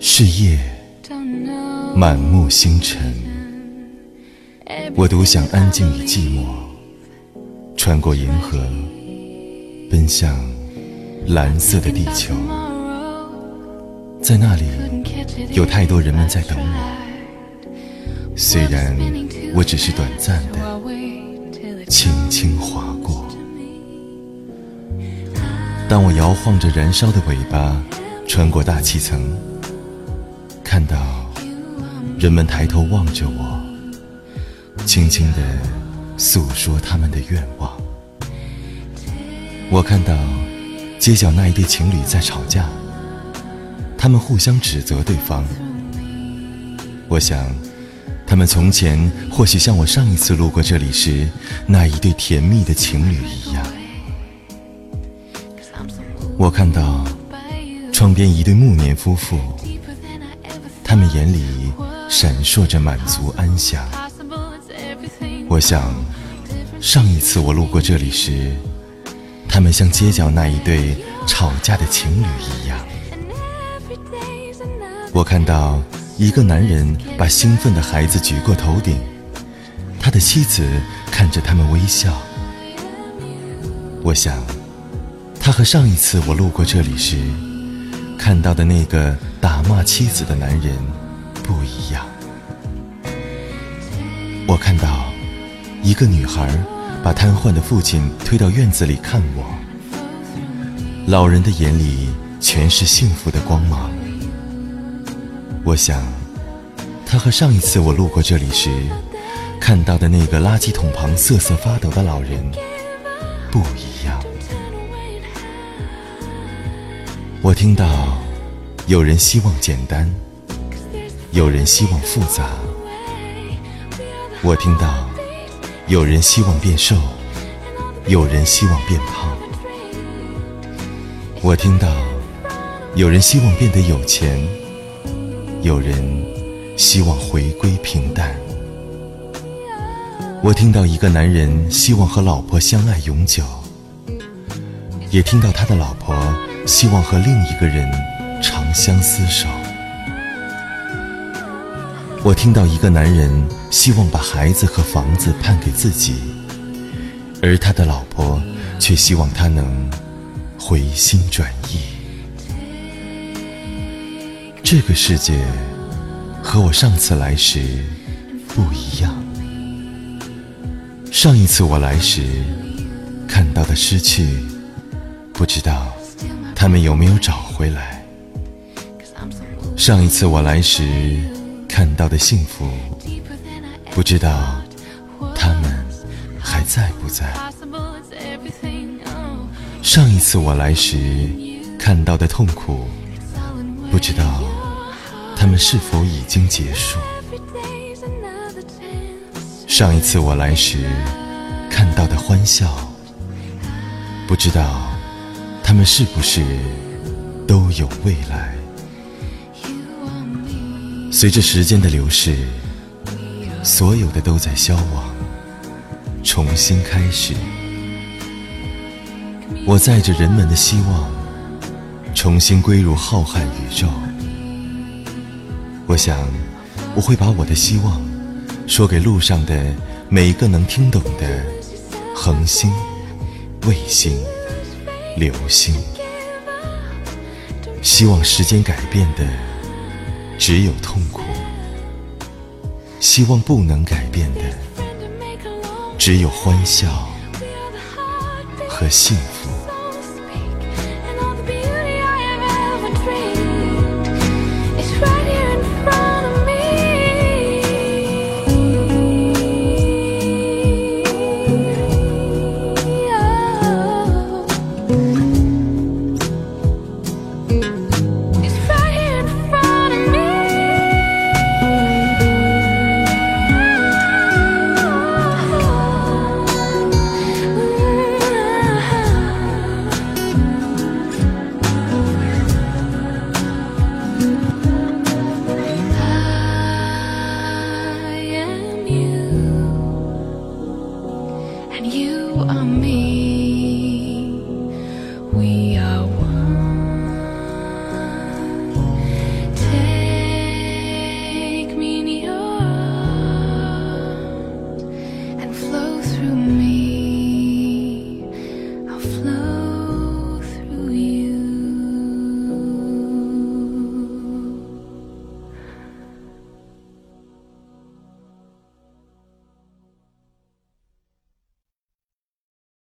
是夜，满目星辰，我独享安静与寂寞，穿过银河，奔向蓝色的地球，在那里有太多人们在等我，虽然我只是短暂的轻轻划当我摇晃着燃烧的尾巴，穿过大气层，看到人们抬头望着我，轻轻地诉说他们的愿望。我看到街角那一对情侣在吵架，他们互相指责对方。我想，他们从前或许像我上一次路过这里时那一对甜蜜的情侣一样。我看到窗边一对暮年夫妇，他们眼里闪烁着满足安详。我想，上一次我路过这里时，他们像街角那一对吵架的情侣一样。我看到一个男人把兴奋的孩子举过头顶，他的妻子看着他们微笑。我想。他和上一次我路过这里时看到的那个打骂妻子的男人不一样。我看到一个女孩把瘫痪的父亲推到院子里看我，老人的眼里全是幸福的光芒。我想，他和上一次我路过这里时看到的那个垃圾桶旁瑟瑟发抖的老人不一样。我听到，有人希望简单，有人希望复杂。我听到，有人希望变瘦，有人希望变胖。我听到，有人希望变得有钱，有人希望回归平淡。我听到一个男人希望和老婆相爱永久，也听到他的老婆。希望和另一个人长相厮守。我听到一个男人希望把孩子和房子判给自己，而他的老婆却希望他能回心转意。这个世界和我上次来时不一样。上一次我来时看到的失去，不知道。他们有没有找回来？上一次我来时看到的幸福，不知道他们还在不在？上一次我来时看到的痛苦，不知道他们是否已经结束？上一次我来时看到的欢笑，不知道。他们是不是都有未来？随着时间的流逝，所有的都在消亡，重新开始。我载着人们的希望，重新归入浩瀚宇宙。我想，我会把我的希望说给路上的每一个能听懂的恒星、卫星。流星，希望时间改变的只有痛苦；希望不能改变的只有欢笑和幸福。You are me.